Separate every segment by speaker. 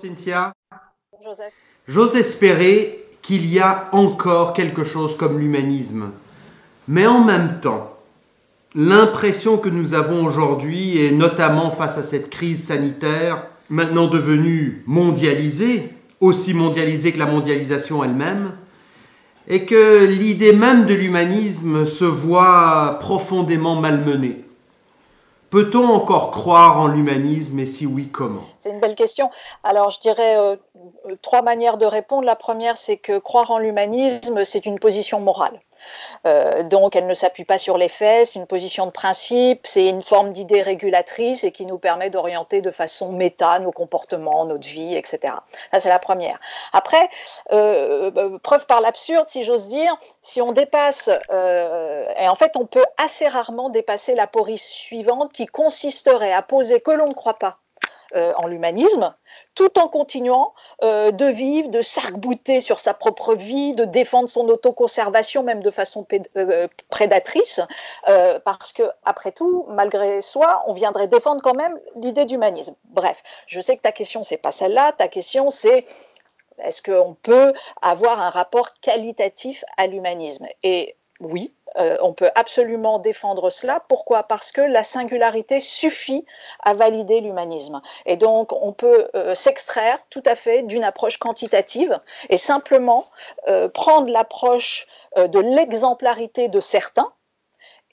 Speaker 1: Cynthia.
Speaker 2: Joseph.
Speaker 1: J'ose espérer qu'il y a encore quelque chose comme l'humanisme. Mais en même temps, l'impression que nous avons aujourd'hui, et notamment face à cette crise sanitaire, maintenant devenue mondialisée, aussi mondialisée que la mondialisation elle-même, est que l'idée même de l'humanisme se voit profondément malmenée. Peut-on encore croire en l'humanisme et si oui, comment?
Speaker 2: C'est une belle question. Alors, je dirais euh, trois manières de répondre. La première, c'est que croire en l'humanisme, c'est une position morale. Euh, donc, elle ne s'appuie pas sur les faits, c'est une position de principe, c'est une forme d'idée régulatrice et qui nous permet d'orienter de façon méta nos comportements, notre vie, etc. Ça, c'est la première. Après, euh, euh, preuve par l'absurde, si j'ose dire, si on dépasse, et en fait, on peut assez rarement dépasser la porise suivante qui consisterait à poser que l'on ne croit pas euh, en l'humanisme, tout en continuant euh, de vivre, de s'arc-bouter sur sa propre vie, de défendre son autoconservation, même de façon euh, prédatrice, parce que, après tout, malgré soi, on viendrait défendre quand même l'idée d'humanisme. Bref, je sais que ta question, c'est pas celle-là, ta question, c'est est-ce qu'on peut avoir un rapport qualitatif à l'humanisme? Et oui, euh, on peut absolument défendre cela. Pourquoi? Parce que la singularité suffit à valider l'humanisme. Et donc, on peut euh, s'extraire tout à fait d'une approche quantitative et simplement euh, prendre l'approche de l'exemplarité de certains.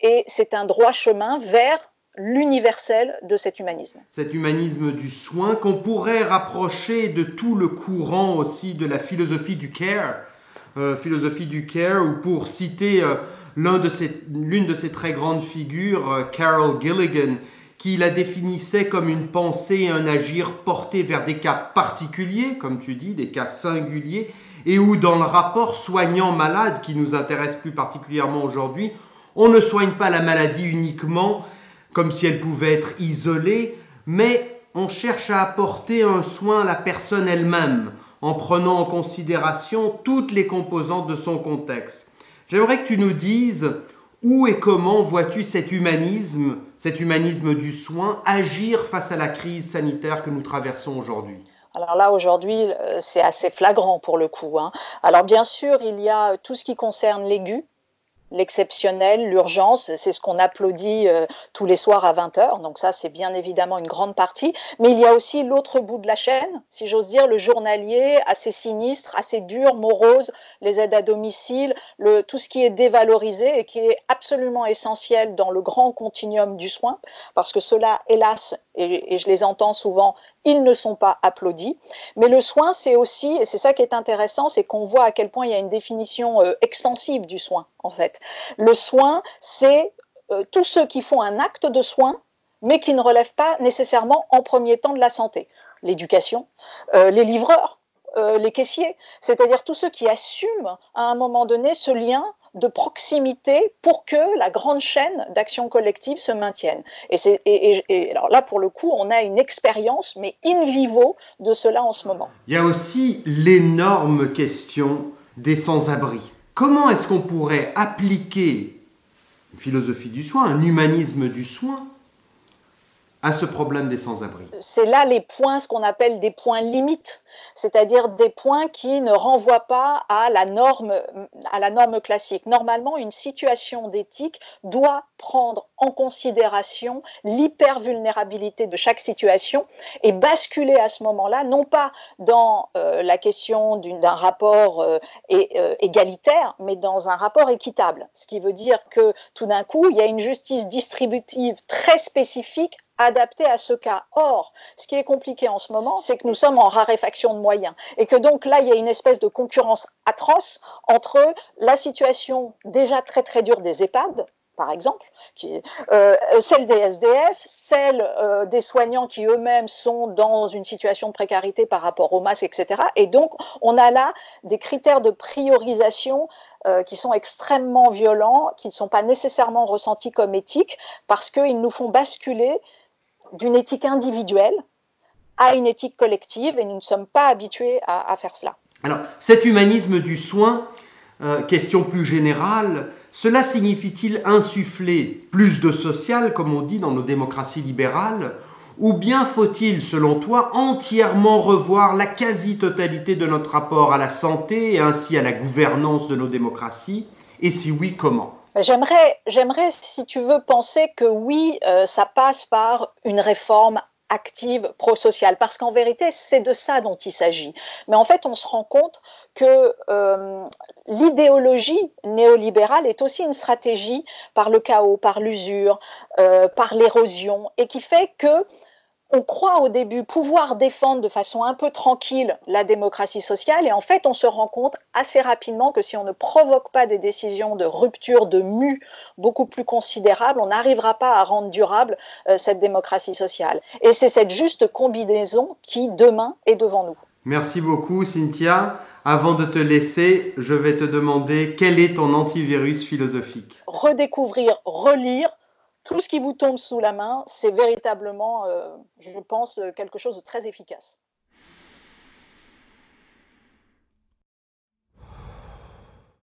Speaker 2: Et c'est un droit chemin vers l'universel de cet humanisme.
Speaker 1: Cet humanisme du soin qu'on pourrait rapprocher de tout le courant aussi de la philosophie du care, philosophie du care, ou pour citer l'une de, ses, de ses très grandes figures, euh, Carol Gilligan, qui la définissait comme une pensée et un agir porté vers des cas particuliers, comme tu dis, des cas singuliers, et où dans le rapport soignant-malade qui nous intéresse plus particulièrement aujourd'hui, on ne soigne pas la maladie uniquement comme si elle pouvait être isolée, mais on cherche à apporter un soin à la personne elle-même, en prenant en considération toutes les composantes de son contexte. J'aimerais que tu nous dises où et comment vois-tu cet humanisme, cet humanisme du soin, agir face à la crise sanitaire que nous traversons aujourd'hui?
Speaker 2: Alors là, aujourd'hui, euh, c'est assez flagrant pour le coup. Hein. Alors bien sûr, il y a tout ce qui concerne l'aigu, l'exceptionnel, l'urgence, c'est ce qu'on applaudit euh, tous les soirs à 20h, donc ça c'est bien évidemment une grande partie, mais il y a aussi l'autre bout de la chaîne, si j'ose dire, le journalier assez sinistre, assez dur, morose, les aides à domicile, le, tout ce qui est dévalorisé et qui est absolument essentiel dans le grand continuum du soin, parce que cela, hélas, et, je les entends souvent, ils ne sont pas applaudis. Mais le soin, c'est aussi, et c'est ça qui est intéressant, c'est qu'on voit à quel point il y a une définition euh, extensive du soin, en fait. Le soin, c'est euh, tous ceux qui font un acte de soin, mais qui ne relèvent pas nécessairement en premier temps de la santé. L'éducation, euh, les livreurs, les caissiers, c'est-à-dire tous ceux qui assument à un moment donné ce lien de proximité pour que la grande chaîne d'action collective se maintienne. Et, alors là, pour le coup, on a une expérience, mais in vivo, de cela en ce moment.
Speaker 1: Il y a aussi l'énorme question des sans-abri. Comment est-ce qu'on pourrait appliquer une philosophie du soin, un humanisme du soin, à ce problème des sans-abri
Speaker 2: C'est là les points, ce qu'on appelle des points limites c'est-à-dire des points qui ne renvoient pas à la norme, à la norme classique. Normalement, une situation d'éthique doit prendre en considération l'hypervulnérabilité de chaque situation et basculer à ce moment-là, non pas dans euh, la question d'un rapport euh, euh, égalitaire, mais dans un rapport équitable. Ce qui veut dire que tout d'un coup, il y a une justice distributive très spécifique adaptée à ce cas. Or, ce qui est compliqué en ce moment, c'est que nous sommes en raréfaction de moyens. Et que donc là, il y a une espèce de concurrence atroce entre la situation déjà très très dure des EHPAD, par exemple, euh, celle des SDF, celle euh, des soignants qui eux-mêmes sont dans une situation de précarité par rapport aux masques, etc. Et donc, on a là des critères de priorisation euh, qui sont extrêmement violents, qui ne sont pas nécessairement ressentis comme éthiques, parce qu'ils nous font basculer d'une éthique individuelle à une éthique collective et nous ne sommes pas habitués à, faire cela.
Speaker 1: Alors, cet humanisme du soin, euh, question plus générale, cela signifie-t-il insuffler plus de social, comme on dit dans nos démocraties libérales, Ou bien faut-il, selon toi, entièrement revoir la quasi-totalité de notre rapport à la santé et ainsi à la gouvernance de nos démocraties? Et si oui, comment?
Speaker 2: J'aimerais, si tu veux, penser que oui, euh, ça passe par une réforme active, pro-sociale, parce qu'en vérité, c'est de ça dont il s'agit. Mais en fait, on se rend compte que euh, l'idéologie néolibérale est aussi une stratégie par le chaos, par l'usure, euh, par l'érosion, et qui fait que on croit au début pouvoir défendre de façon un peu tranquille la démocratie sociale et en fait on se rend compte assez rapidement que si on ne provoque pas des décisions de rupture, de mue beaucoup plus considérables, on n'arrivera pas à rendre durable euh, cette démocratie sociale. Et c'est cette juste combinaison qui demain est devant nous.
Speaker 1: Merci beaucoup Cynthia. Avant de te laisser, je vais te demander quel est ton antivirus philosophique?
Speaker 2: Redécouvrir, relire tout ce qui vous tombe sous la main, c'est véritablement, euh, je pense, quelque chose de très efficace.